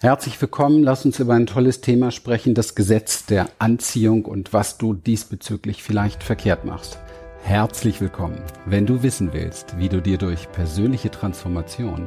Herzlich willkommen. Lass uns über ein tolles Thema sprechen, das Gesetz der Anziehung und was du diesbezüglich vielleicht verkehrt machst. Herzlich willkommen. Wenn du wissen willst, wie du dir durch persönliche Transformation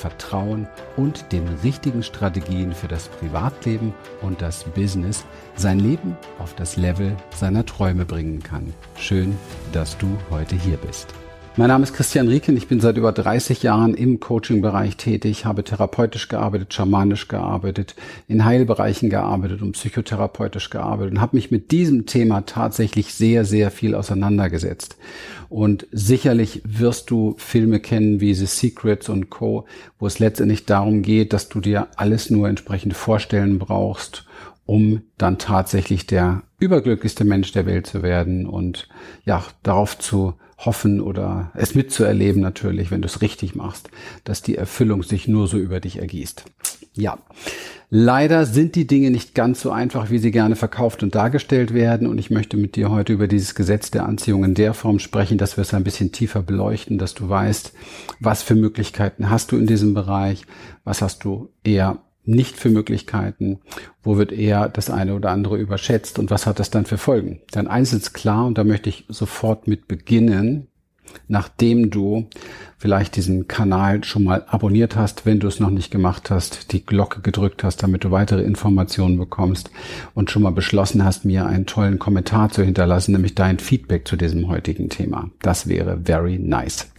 Vertrauen und den richtigen Strategien für das Privatleben und das Business sein Leben auf das Level seiner Träume bringen kann. Schön, dass du heute hier bist. Mein Name ist Christian Rieken. Ich bin seit über 30 Jahren im Coaching-Bereich tätig, habe therapeutisch gearbeitet, schamanisch gearbeitet, in Heilbereichen gearbeitet und psychotherapeutisch gearbeitet und habe mich mit diesem Thema tatsächlich sehr, sehr viel auseinandergesetzt. Und sicherlich wirst du Filme kennen wie The Secrets und Co., wo es letztendlich darum geht, dass du dir alles nur entsprechend vorstellen brauchst, um dann tatsächlich der überglücklichste Mensch der Welt zu werden und ja, darauf zu hoffen oder es mitzuerleben natürlich, wenn du es richtig machst, dass die Erfüllung sich nur so über dich ergießt. Ja, leider sind die Dinge nicht ganz so einfach, wie sie gerne verkauft und dargestellt werden und ich möchte mit dir heute über dieses Gesetz der Anziehung in der Form sprechen, dass wir es ein bisschen tiefer beleuchten, dass du weißt, was für Möglichkeiten hast du in diesem Bereich, was hast du eher nicht für Möglichkeiten, wo wird eher das eine oder andere überschätzt und was hat das dann für Folgen? Denn eins ist klar und da möchte ich sofort mit beginnen, nachdem du vielleicht diesen Kanal schon mal abonniert hast, wenn du es noch nicht gemacht hast, die Glocke gedrückt hast, damit du weitere Informationen bekommst und schon mal beschlossen hast, mir einen tollen Kommentar zu hinterlassen, nämlich dein Feedback zu diesem heutigen Thema. Das wäre very nice.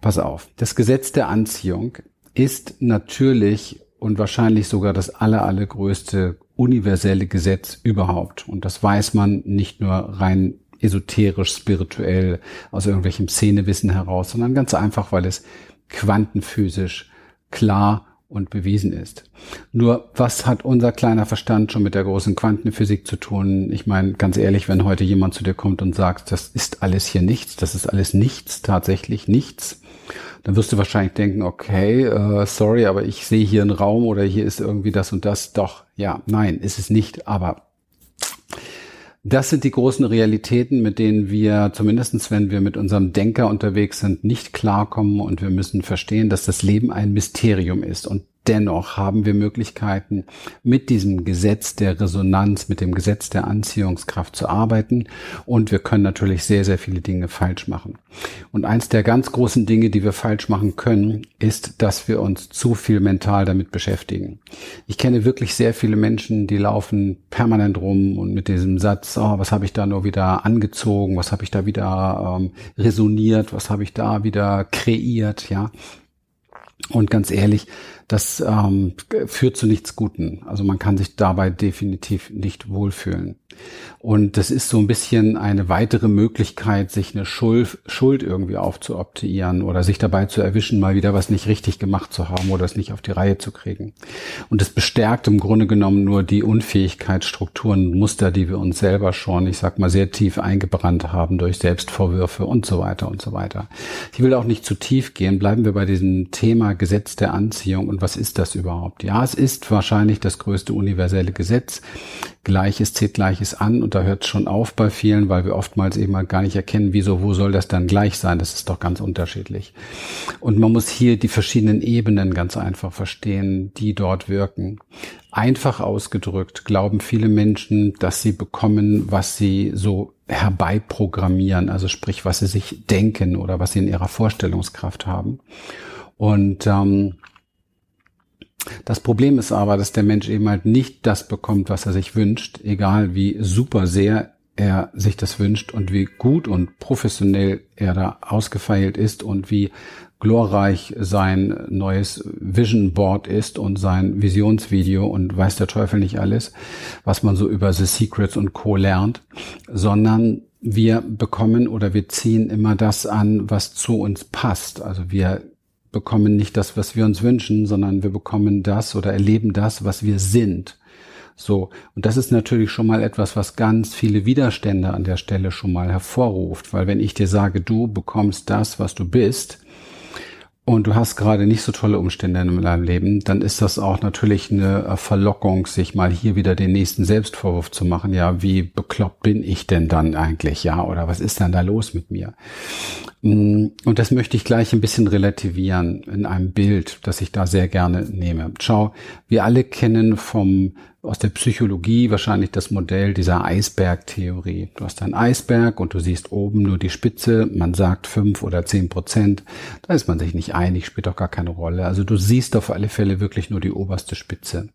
Pass auf, das Gesetz der Anziehung ist natürlich und wahrscheinlich sogar das aller, allergrößte universelle Gesetz überhaupt. Und das weiß man nicht nur rein esoterisch, spirituell aus irgendwelchem Szenewissen heraus, sondern ganz einfach, weil es quantenphysisch klar und bewiesen ist. Nur was hat unser kleiner Verstand schon mit der großen Quantenphysik zu tun? Ich meine, ganz ehrlich, wenn heute jemand zu dir kommt und sagt, das ist alles hier nichts, das ist alles nichts, tatsächlich nichts, dann wirst du wahrscheinlich denken, okay, äh, sorry, aber ich sehe hier einen Raum oder hier ist irgendwie das und das. Doch, ja, nein, ist es nicht, aber das sind die großen Realitäten, mit denen wir, zumindestens wenn wir mit unserem Denker unterwegs sind, nicht klarkommen und wir müssen verstehen, dass das Leben ein Mysterium ist. Und Dennoch haben wir Möglichkeiten, mit diesem Gesetz der Resonanz, mit dem Gesetz der Anziehungskraft zu arbeiten. Und wir können natürlich sehr, sehr viele Dinge falsch machen. Und eins der ganz großen Dinge, die wir falsch machen können, ist, dass wir uns zu viel mental damit beschäftigen. Ich kenne wirklich sehr viele Menschen, die laufen permanent rum und mit diesem Satz, oh, was habe ich da nur wieder angezogen, was habe ich da wieder ähm, resoniert, was habe ich da wieder kreiert, ja. Und ganz ehrlich, das ähm, führt zu nichts Guten. Also man kann sich dabei definitiv nicht wohlfühlen. Und das ist so ein bisschen eine weitere Möglichkeit, sich eine Schuld, Schuld irgendwie aufzuoptieren oder sich dabei zu erwischen, mal wieder was nicht richtig gemacht zu haben oder es nicht auf die Reihe zu kriegen. Und es bestärkt im Grunde genommen nur die Unfähigkeit, Strukturen, Muster, die wir uns selber schon, ich sag mal, sehr tief eingebrannt haben durch Selbstvorwürfe und so weiter und so weiter. Ich will auch nicht zu tief gehen. Bleiben wir bei diesem Thema Gesetz der Anziehung und was ist das überhaupt? Ja, es ist wahrscheinlich das größte universelle Gesetz. Gleiches zählt Gleiches an und da hört es schon auf bei vielen, weil wir oftmals eben mal gar nicht erkennen, wieso, wo soll das dann gleich sein? Das ist doch ganz unterschiedlich. Und man muss hier die verschiedenen Ebenen ganz einfach verstehen, die dort wirken. Einfach ausgedrückt glauben viele Menschen, dass sie bekommen, was sie so herbeiprogrammieren, also sprich, was sie sich denken oder was sie in ihrer Vorstellungskraft haben. Und ähm, das Problem ist aber, dass der Mensch eben halt nicht das bekommt, was er sich wünscht, egal wie super sehr er sich das wünscht und wie gut und professionell er da ausgefeilt ist und wie glorreich sein neues Vision Board ist und sein Visionsvideo und weiß der Teufel nicht alles, was man so über The Secrets und Co lernt, sondern wir bekommen oder wir ziehen immer das an, was zu uns passt. Also wir bekommen nicht das, was wir uns wünschen, sondern wir bekommen das oder erleben das, was wir sind. So, und das ist natürlich schon mal etwas, was ganz viele Widerstände an der Stelle schon mal hervorruft, weil wenn ich dir sage, du bekommst das, was du bist, und du hast gerade nicht so tolle Umstände in deinem Leben, dann ist das auch natürlich eine äh, Verlockung, sich mal hier wieder den nächsten Selbstvorwurf zu machen. Ja, wie bekloppt bin ich denn dann eigentlich? Ja, oder was ist denn da los mit mir? Mm, und das möchte ich gleich ein bisschen relativieren in einem Bild, das ich da sehr gerne nehme. Schau, wir alle kennen vom aus der Psychologie wahrscheinlich das Modell dieser Eisbergtheorie. Du hast einen Eisberg und du siehst oben nur die Spitze, man sagt fünf oder zehn Prozent, da ist man sich nicht einig, spielt auch gar keine Rolle. Also du siehst auf alle Fälle wirklich nur die oberste Spitze.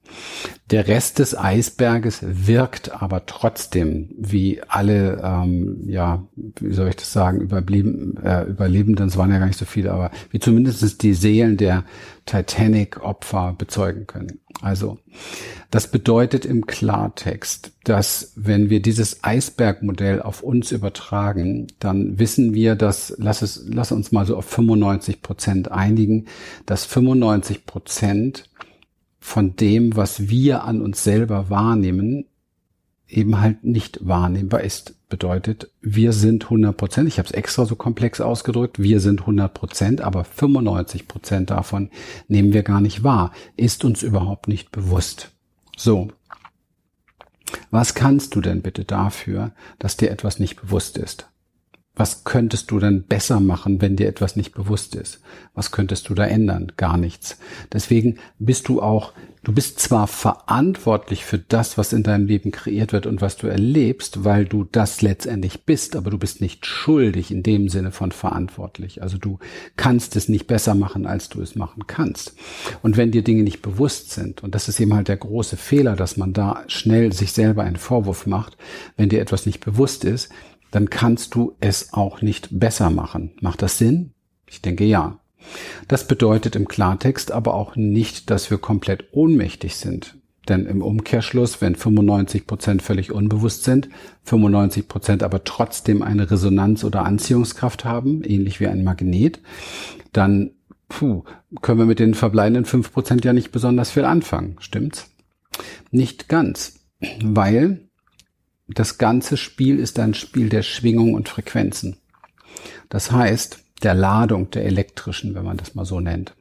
Der Rest des Eisberges wirkt aber trotzdem, wie alle, ähm, ja, wie soll ich das sagen, Überleben, äh, Überlebenden, es waren ja gar nicht so viele, aber wie zumindest die Seelen der Titanic-Opfer bezeugen können. Also, das bedeutet im Klartext, dass wenn wir dieses Eisbergmodell auf uns übertragen, dann wissen wir, dass, lass es, lass uns mal so auf 95 Prozent einigen, dass 95 Prozent von dem, was wir an uns selber wahrnehmen, eben halt nicht wahrnehmbar ist. Bedeutet, wir sind 100 Prozent, ich habe es extra so komplex ausgedrückt, wir sind 100 Prozent, aber 95 Prozent davon nehmen wir gar nicht wahr, ist uns überhaupt nicht bewusst. So, was kannst du denn bitte dafür, dass dir etwas nicht bewusst ist? Was könntest du denn besser machen, wenn dir etwas nicht bewusst ist? Was könntest du da ändern? Gar nichts. Deswegen bist du auch Du bist zwar verantwortlich für das, was in deinem Leben kreiert wird und was du erlebst, weil du das letztendlich bist, aber du bist nicht schuldig in dem Sinne von verantwortlich. Also du kannst es nicht besser machen, als du es machen kannst. Und wenn dir Dinge nicht bewusst sind, und das ist eben halt der große Fehler, dass man da schnell sich selber einen Vorwurf macht, wenn dir etwas nicht bewusst ist, dann kannst du es auch nicht besser machen. Macht das Sinn? Ich denke ja. Das bedeutet im Klartext aber auch nicht, dass wir komplett ohnmächtig sind. Denn im Umkehrschluss, wenn 95 Prozent völlig unbewusst sind, 95 Prozent aber trotzdem eine Resonanz oder Anziehungskraft haben, ähnlich wie ein Magnet, dann puh, können wir mit den verbleibenden 5 Prozent ja nicht besonders viel anfangen. Stimmt's? Nicht ganz, weil das ganze Spiel ist ein Spiel der Schwingung und Frequenzen. Das heißt, der Ladung der elektrischen, wenn man das mal so nennt.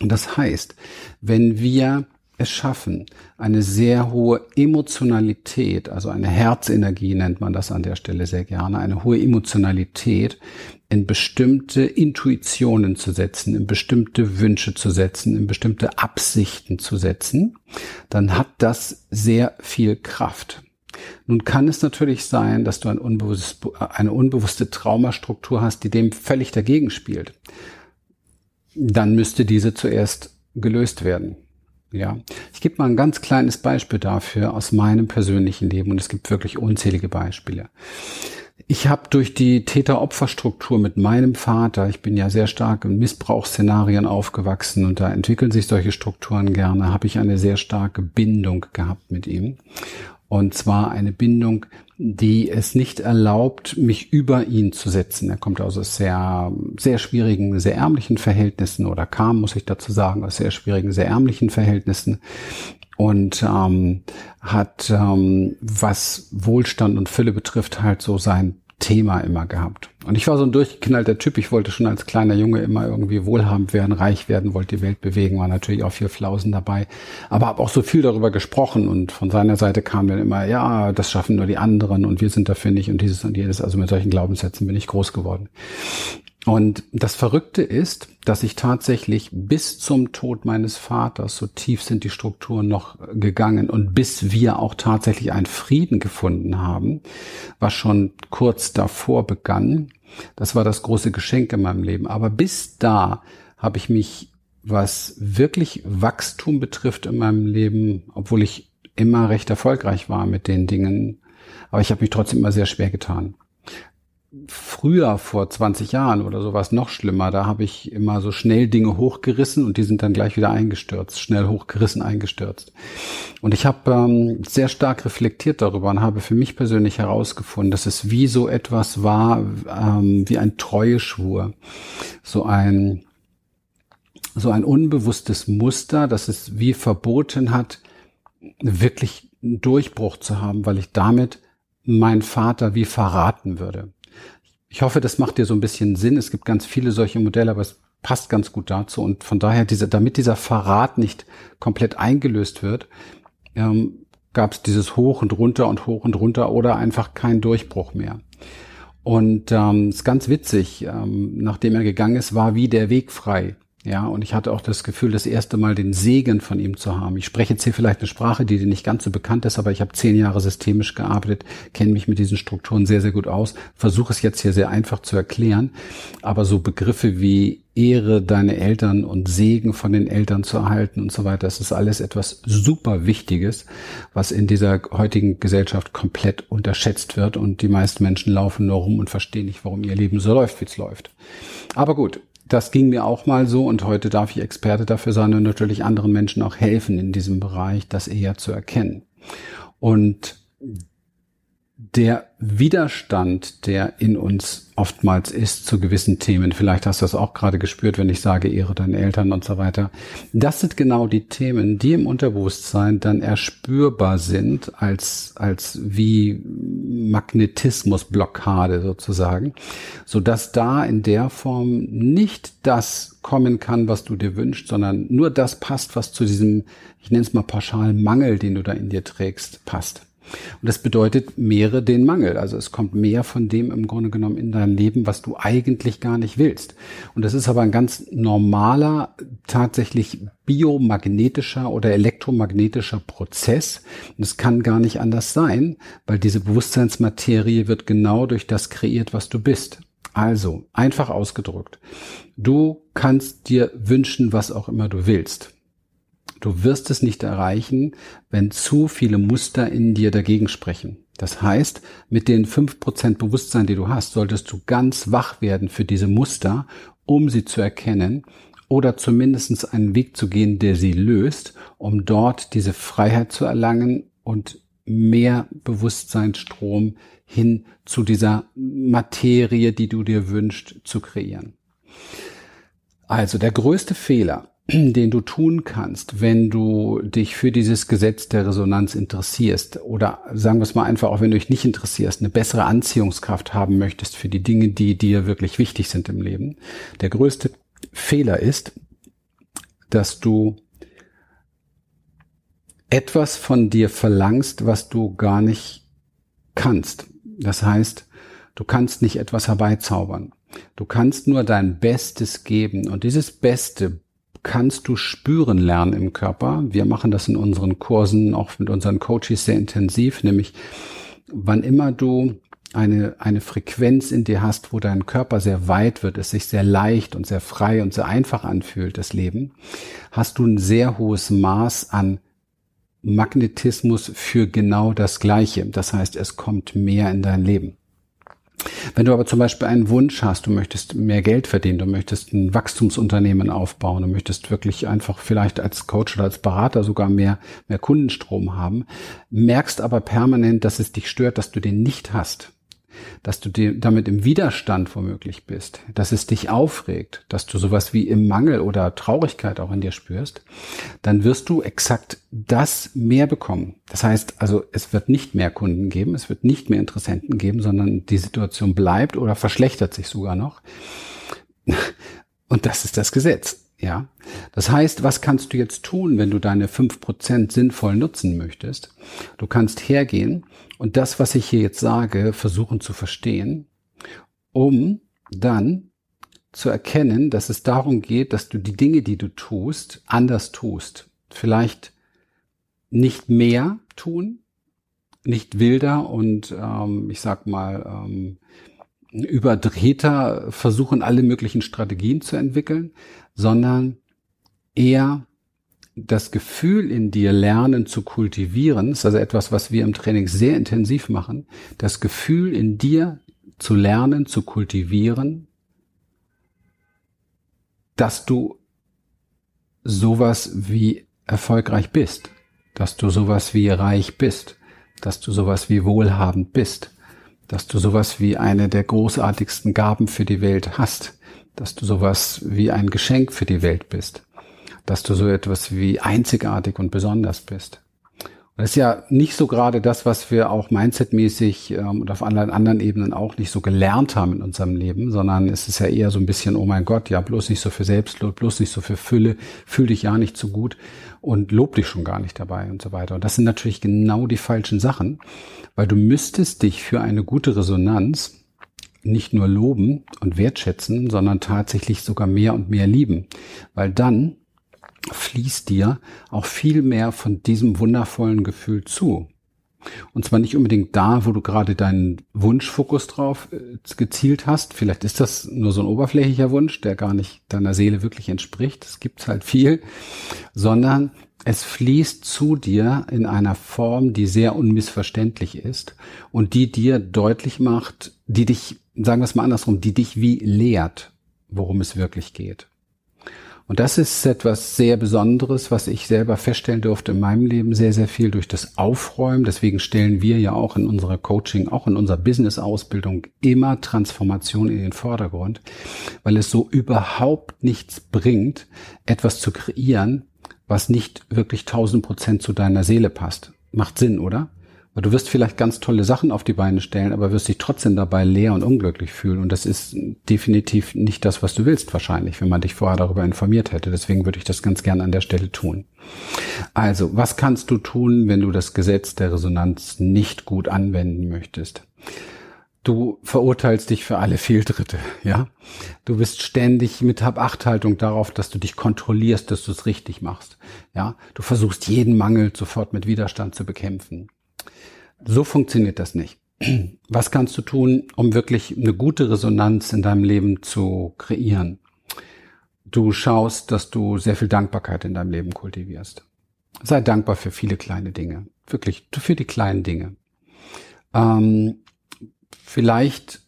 Und das heißt, wenn wir es schaffen, eine sehr hohe Emotionalität, also eine Herzenergie nennt man das an der Stelle sehr gerne, eine hohe Emotionalität in bestimmte Intuitionen zu setzen, in bestimmte Wünsche zu setzen, in bestimmte Absichten zu setzen, dann hat das sehr viel Kraft. Nun kann es natürlich sein, dass du ein unbewusst, eine unbewusste Traumastruktur hast, die dem völlig dagegen spielt. Dann müsste diese zuerst gelöst werden. Ja, ich gebe mal ein ganz kleines Beispiel dafür aus meinem persönlichen Leben und es gibt wirklich unzählige Beispiele. Ich habe durch die Täter-Opfer-Struktur mit meinem Vater, ich bin ja sehr stark in Missbrauchsszenarien aufgewachsen und da entwickeln sich solche Strukturen gerne, habe ich eine sehr starke Bindung gehabt mit ihm. Und zwar eine Bindung, die es nicht erlaubt, mich über ihn zu setzen. Er kommt aus sehr, sehr schwierigen, sehr ärmlichen Verhältnissen oder kam, muss ich dazu sagen, aus sehr schwierigen, sehr ärmlichen Verhältnissen und ähm, hat, ähm, was Wohlstand und Fülle betrifft, halt so sein Thema immer gehabt. Und ich war so ein durchgeknallter Typ. Ich wollte schon als kleiner Junge immer irgendwie wohlhabend werden, reich werden, wollte die Welt bewegen, war natürlich auch viel Flausen dabei. Aber habe auch so viel darüber gesprochen und von seiner Seite kam dann immer, ja, das schaffen nur die anderen und wir sind dafür nicht und dieses und jenes. Also mit solchen Glaubenssätzen bin ich groß geworden. Und das Verrückte ist, dass ich tatsächlich bis zum Tod meines Vaters, so tief sind die Strukturen noch gegangen und bis wir auch tatsächlich einen Frieden gefunden haben, was schon kurz davor begann, das war das große Geschenk in meinem Leben. Aber bis da habe ich mich, was wirklich Wachstum betrifft in meinem Leben, obwohl ich immer recht erfolgreich war mit den Dingen, aber ich habe mich trotzdem immer sehr schwer getan früher, vor 20 Jahren oder sowas noch schlimmer. Da habe ich immer so schnell Dinge hochgerissen und die sind dann gleich wieder eingestürzt, schnell hochgerissen, eingestürzt. Und ich habe ähm, sehr stark reflektiert darüber und habe für mich persönlich herausgefunden, dass es wie so etwas war, ähm, wie ein Treueschwur, so ein so ein unbewusstes Muster, das es wie verboten hat, wirklich einen Durchbruch zu haben, weil ich damit meinen Vater wie verraten würde. Ich hoffe, das macht dir so ein bisschen Sinn. Es gibt ganz viele solche Modelle, aber es passt ganz gut dazu. Und von daher, diese, damit dieser Verrat nicht komplett eingelöst wird, ähm, gab es dieses Hoch und runter und hoch und runter oder einfach kein Durchbruch mehr. Und ähm, ist ganz witzig, ähm, nachdem er gegangen ist, war wie der Weg frei. Ja, und ich hatte auch das Gefühl, das erste Mal den Segen von ihm zu haben. Ich spreche jetzt hier vielleicht eine Sprache, die dir nicht ganz so bekannt ist, aber ich habe zehn Jahre systemisch gearbeitet, kenne mich mit diesen Strukturen sehr, sehr gut aus, versuche es jetzt hier sehr einfach zu erklären. Aber so Begriffe wie Ehre deine Eltern und Segen von den Eltern zu erhalten und so weiter, das ist alles etwas super Wichtiges, was in dieser heutigen Gesellschaft komplett unterschätzt wird und die meisten Menschen laufen nur rum und verstehen nicht, warum ihr Leben so läuft, wie es läuft. Aber gut, das ging mir auch mal so und heute darf ich Experte dafür sein und natürlich anderen Menschen auch helfen in diesem Bereich, das eher zu erkennen. Und der Widerstand, der in uns oftmals ist zu gewissen Themen, vielleicht hast du das auch gerade gespürt, wenn ich sage, ehre deine Eltern und so weiter, das sind genau die Themen, die im Unterbewusstsein dann erspürbar sind als, als wie Magnetismusblockade sozusagen, so dass da in der Form nicht das kommen kann, was du dir wünschst, sondern nur das passt, was zu diesem, ich nenne es mal pauschal Mangel, den du da in dir trägst, passt. Und das bedeutet mehre den Mangel. Also es kommt mehr von dem im Grunde genommen in dein Leben, was du eigentlich gar nicht willst. Und das ist aber ein ganz normaler, tatsächlich biomagnetischer oder elektromagnetischer Prozess. Und es kann gar nicht anders sein, weil diese Bewusstseinsmaterie wird genau durch das kreiert, was du bist. Also, einfach ausgedrückt. Du kannst dir wünschen, was auch immer du willst. Du wirst es nicht erreichen, wenn zu viele Muster in dir dagegen sprechen. Das heißt, mit den fünf Prozent Bewusstsein, die du hast, solltest du ganz wach werden für diese Muster, um sie zu erkennen oder zumindest einen Weg zu gehen, der sie löst, um dort diese Freiheit zu erlangen und mehr Bewusstseinsstrom hin zu dieser Materie, die du dir wünschst, zu kreieren. Also der größte Fehler, den du tun kannst, wenn du dich für dieses Gesetz der Resonanz interessierst oder sagen wir es mal einfach auch, wenn du dich nicht interessierst, eine bessere Anziehungskraft haben möchtest für die Dinge, die dir wirklich wichtig sind im Leben. Der größte Fehler ist, dass du etwas von dir verlangst, was du gar nicht kannst. Das heißt, du kannst nicht etwas herbeizaubern. Du kannst nur dein Bestes geben und dieses Beste kannst du spüren lernen im Körper. Wir machen das in unseren Kursen, auch mit unseren Coaches sehr intensiv, nämlich wann immer du eine, eine Frequenz in dir hast, wo dein Körper sehr weit wird, es sich sehr leicht und sehr frei und sehr einfach anfühlt, das Leben, hast du ein sehr hohes Maß an Magnetismus für genau das Gleiche. Das heißt, es kommt mehr in dein Leben. Wenn du aber zum Beispiel einen Wunsch hast, du möchtest mehr Geld verdienen, du möchtest ein Wachstumsunternehmen aufbauen, du möchtest wirklich einfach vielleicht als Coach oder als Berater sogar mehr, mehr Kundenstrom haben, merkst aber permanent, dass es dich stört, dass du den nicht hast, dass du dir damit im Widerstand womöglich bist, dass es dich aufregt, dass du sowas wie im Mangel oder Traurigkeit auch in dir spürst, dann wirst du exakt das mehr bekommen. Das heißt also, es wird nicht mehr Kunden geben, es wird nicht mehr Interessenten geben, sondern die Situation bleibt oder verschlechtert sich sogar noch. Und das ist das Gesetz. Ja, das heißt, was kannst du jetzt tun, wenn du deine fünf Prozent sinnvoll nutzen möchtest? Du kannst hergehen und das, was ich hier jetzt sage, versuchen zu verstehen, um dann zu erkennen, dass es darum geht, dass du die Dinge, die du tust, anders tust. Vielleicht nicht mehr tun, nicht wilder und ähm, ich sag mal ähm, überdrehter versuchen, alle möglichen Strategien zu entwickeln, sondern eher das Gefühl in dir lernen zu kultivieren, ist also etwas, was wir im Training sehr intensiv machen, das Gefühl in dir zu lernen, zu kultivieren, dass du sowas wie erfolgreich bist, dass du sowas wie reich bist, dass du sowas wie wohlhabend bist, dass du sowas wie eine der großartigsten Gaben für die Welt hast, dass du sowas wie ein Geschenk für die Welt bist, dass du so etwas wie einzigartig und besonders bist. Das ist ja nicht so gerade das, was wir auch mindsetmäßig ähm, und auf anderen, anderen Ebenen auch nicht so gelernt haben in unserem Leben, sondern es ist ja eher so ein bisschen, oh mein Gott, ja, bloß nicht so für Selbstlob, bloß nicht so für Fülle, fühl dich ja nicht zu gut und lob dich schon gar nicht dabei und so weiter. Und das sind natürlich genau die falschen Sachen, weil du müsstest dich für eine gute Resonanz nicht nur loben und wertschätzen, sondern tatsächlich sogar mehr und mehr lieben, weil dann fließt dir auch viel mehr von diesem wundervollen Gefühl zu. Und zwar nicht unbedingt da, wo du gerade deinen Wunschfokus drauf äh, gezielt hast. Vielleicht ist das nur so ein oberflächlicher Wunsch, der gar nicht deiner Seele wirklich entspricht. Es gibt halt viel, sondern es fließt zu dir in einer Form, die sehr unmissverständlich ist und die dir deutlich macht, die dich, sagen wir es mal andersrum, die dich wie lehrt, worum es wirklich geht. Und das ist etwas sehr Besonderes, was ich selber feststellen durfte in meinem Leben sehr, sehr viel durch das Aufräumen. Deswegen stellen wir ja auch in unserer Coaching, auch in unserer Business-Ausbildung immer Transformation in den Vordergrund, weil es so überhaupt nichts bringt, etwas zu kreieren, was nicht wirklich tausend Prozent zu deiner Seele passt. Macht Sinn, oder? Du wirst vielleicht ganz tolle Sachen auf die Beine stellen, aber wirst dich trotzdem dabei leer und unglücklich fühlen. Und das ist definitiv nicht das, was du willst, wahrscheinlich, wenn man dich vorher darüber informiert hätte. Deswegen würde ich das ganz gern an der Stelle tun. Also, was kannst du tun, wenn du das Gesetz der Resonanz nicht gut anwenden möchtest? Du verurteilst dich für alle Fehltritte, ja. Du bist ständig mit Hab-Acht-Haltung darauf, dass du dich kontrollierst, dass du es richtig machst, ja. Du versuchst jeden Mangel sofort mit Widerstand zu bekämpfen. So funktioniert das nicht. Was kannst du tun, um wirklich eine gute Resonanz in deinem Leben zu kreieren? Du schaust, dass du sehr viel Dankbarkeit in deinem Leben kultivierst. Sei dankbar für viele kleine Dinge. Wirklich, für die kleinen Dinge. Ähm, vielleicht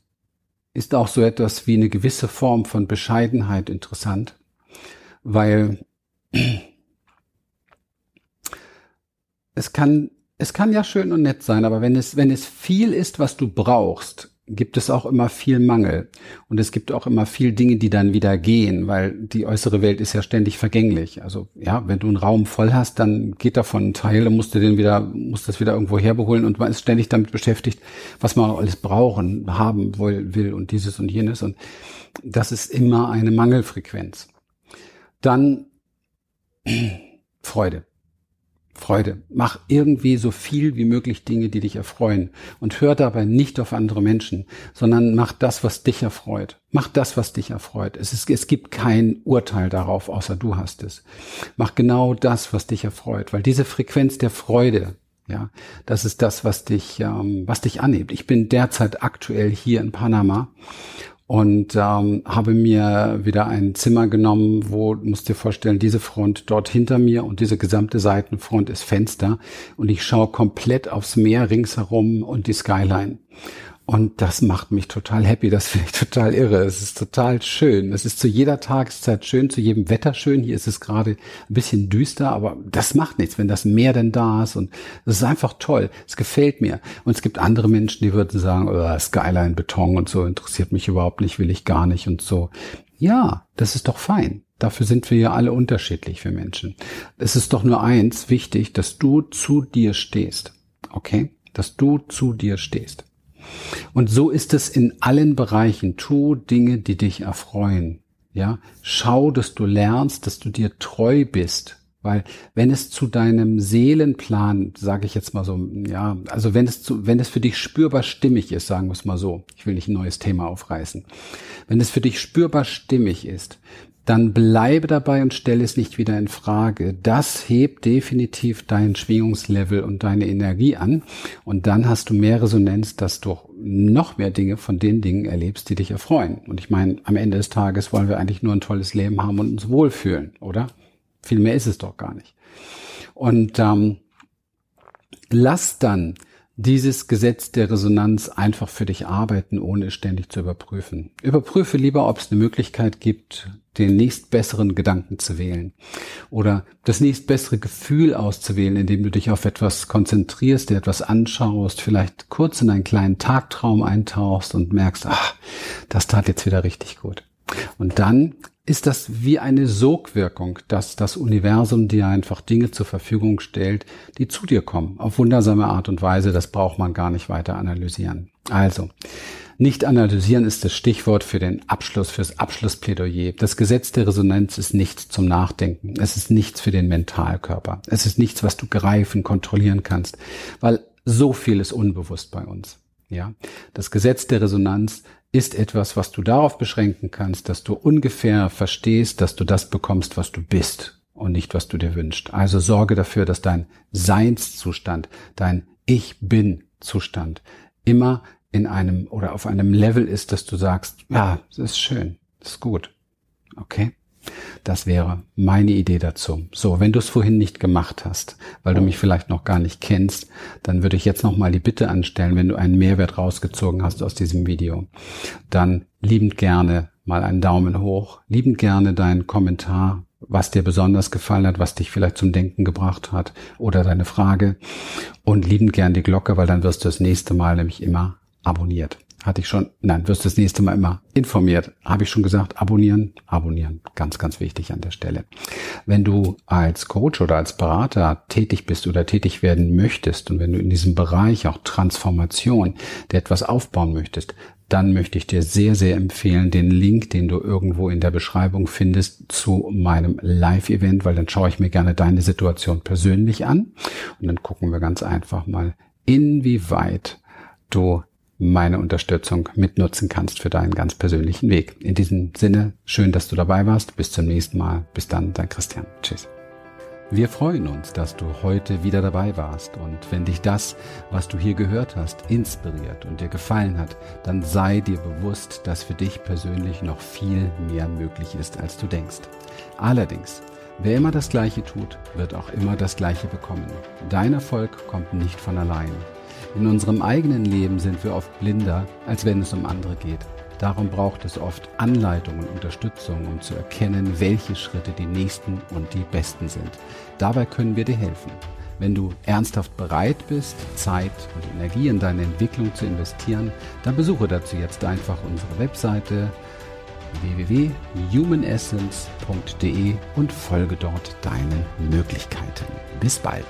ist auch so etwas wie eine gewisse Form von Bescheidenheit interessant, weil es kann es kann ja schön und nett sein, aber wenn es, wenn es viel ist, was du brauchst, gibt es auch immer viel Mangel. Und es gibt auch immer viel Dinge, die dann wieder gehen, weil die äußere Welt ist ja ständig vergänglich. Also, ja, wenn du einen Raum voll hast, dann geht davon ein Teil, dann musst du den wieder, musst das wieder irgendwo herbeholen und man ist ständig damit beschäftigt, was man alles brauchen, haben will und dieses und jenes. Und das ist immer eine Mangelfrequenz. Dann Freude. Freude. Mach irgendwie so viel wie möglich Dinge, die dich erfreuen. Und hör dabei nicht auf andere Menschen, sondern mach das, was dich erfreut. Mach das, was dich erfreut. Es, ist, es gibt kein Urteil darauf, außer du hast es. Mach genau das, was dich erfreut, weil diese Frequenz der Freude, ja, das ist das, was dich, ähm, was dich anhebt. Ich bin derzeit aktuell hier in Panama und ähm, habe mir wieder ein Zimmer genommen, wo, musst dir vorstellen, diese Front dort hinter mir und diese gesamte Seitenfront ist Fenster und ich schaue komplett aufs Meer ringsherum und die Skyline. Und das macht mich total happy. Das finde ich total irre. Es ist total schön. Es ist zu jeder Tageszeit schön, zu jedem Wetter schön. Hier ist es gerade ein bisschen düster, aber das macht nichts, wenn das Meer denn da ist. Und es ist einfach toll. Es gefällt mir. Und es gibt andere Menschen, die würden sagen, oh, Skyline, Beton und so interessiert mich überhaupt nicht, will ich gar nicht und so. Ja, das ist doch fein. Dafür sind wir ja alle unterschiedlich für Menschen. Es ist doch nur eins wichtig, dass du zu dir stehst. Okay? Dass du zu dir stehst. Und so ist es in allen Bereichen. Tu Dinge, die dich erfreuen. Ja, schau, dass du lernst, dass du dir treu bist. Weil wenn es zu deinem Seelenplan, sage ich jetzt mal so, ja, also wenn es zu, wenn es für dich spürbar stimmig ist, sagen wir es mal so, ich will nicht ein neues Thema aufreißen, wenn es für dich spürbar stimmig ist, dann bleibe dabei und stelle es nicht wieder in Frage. Das hebt definitiv dein Schwingungslevel und deine Energie an. Und dann hast du mehr Resonanz, dass du noch mehr Dinge von den Dingen erlebst, die dich erfreuen. Und ich meine, am Ende des Tages wollen wir eigentlich nur ein tolles Leben haben und uns wohlfühlen, oder? Viel mehr ist es doch gar nicht. Und ähm, lass dann dieses Gesetz der Resonanz einfach für dich arbeiten, ohne es ständig zu überprüfen. Überprüfe lieber, ob es eine Möglichkeit gibt, den nächstbesseren Gedanken zu wählen oder das nächstbessere Gefühl auszuwählen, indem du dich auf etwas konzentrierst, dir etwas anschaust, vielleicht kurz in einen kleinen Tagtraum eintauchst und merkst, ach, das tat jetzt wieder richtig gut. Und dann ist das wie eine Sogwirkung, dass das Universum dir einfach Dinge zur Verfügung stellt, die zu dir kommen, auf wundersame Art und Weise. Das braucht man gar nicht weiter analysieren. Also, nicht analysieren ist das Stichwort für den Abschluss, fürs Abschlussplädoyer. Das Gesetz der Resonanz ist nichts zum Nachdenken. Es ist nichts für den Mentalkörper. Es ist nichts, was du greifen, kontrollieren kannst, weil so viel ist unbewusst bei uns. Ja, das Gesetz der Resonanz ist etwas, was du darauf beschränken kannst, dass du ungefähr verstehst, dass du das bekommst, was du bist und nicht, was du dir wünschst. Also sorge dafür, dass dein Seinszustand, dein Ich bin Zustand immer in einem oder auf einem Level ist, dass du sagst, ja, das ist schön, das ist gut. Okay? Das wäre meine Idee dazu. So, wenn du es vorhin nicht gemacht hast, weil du mich vielleicht noch gar nicht kennst, dann würde ich jetzt nochmal die Bitte anstellen, wenn du einen Mehrwert rausgezogen hast aus diesem Video, dann liebend gerne mal einen Daumen hoch, liebend gerne deinen Kommentar, was dir besonders gefallen hat, was dich vielleicht zum Denken gebracht hat oder deine Frage und liebend gern die Glocke, weil dann wirst du das nächste Mal nämlich immer abonniert. Hatte ich schon, nein, wirst das nächste Mal immer informiert. Habe ich schon gesagt, abonnieren, abonnieren. Ganz, ganz wichtig an der Stelle. Wenn du als Coach oder als Berater tätig bist oder tätig werden möchtest und wenn du in diesem Bereich auch Transformation, der etwas aufbauen möchtest, dann möchte ich dir sehr, sehr empfehlen, den Link, den du irgendwo in der Beschreibung findest, zu meinem Live-Event, weil dann schaue ich mir gerne deine Situation persönlich an und dann gucken wir ganz einfach mal, inwieweit du meine Unterstützung mitnutzen kannst für deinen ganz persönlichen Weg. In diesem Sinne, schön, dass du dabei warst. Bis zum nächsten Mal. Bis dann, dein Christian. Tschüss. Wir freuen uns, dass du heute wieder dabei warst und wenn dich das, was du hier gehört hast, inspiriert und dir gefallen hat, dann sei dir bewusst, dass für dich persönlich noch viel mehr möglich ist, als du denkst. Allerdings, wer immer das Gleiche tut, wird auch immer das Gleiche bekommen. Dein Erfolg kommt nicht von allein. In unserem eigenen Leben sind wir oft blinder, als wenn es um andere geht. Darum braucht es oft Anleitung und Unterstützung, um zu erkennen, welche Schritte die nächsten und die besten sind. Dabei können wir dir helfen. Wenn du ernsthaft bereit bist, Zeit und Energie in deine Entwicklung zu investieren, dann besuche dazu jetzt einfach unsere Webseite www.humanessence.de und folge dort deinen Möglichkeiten. Bis bald.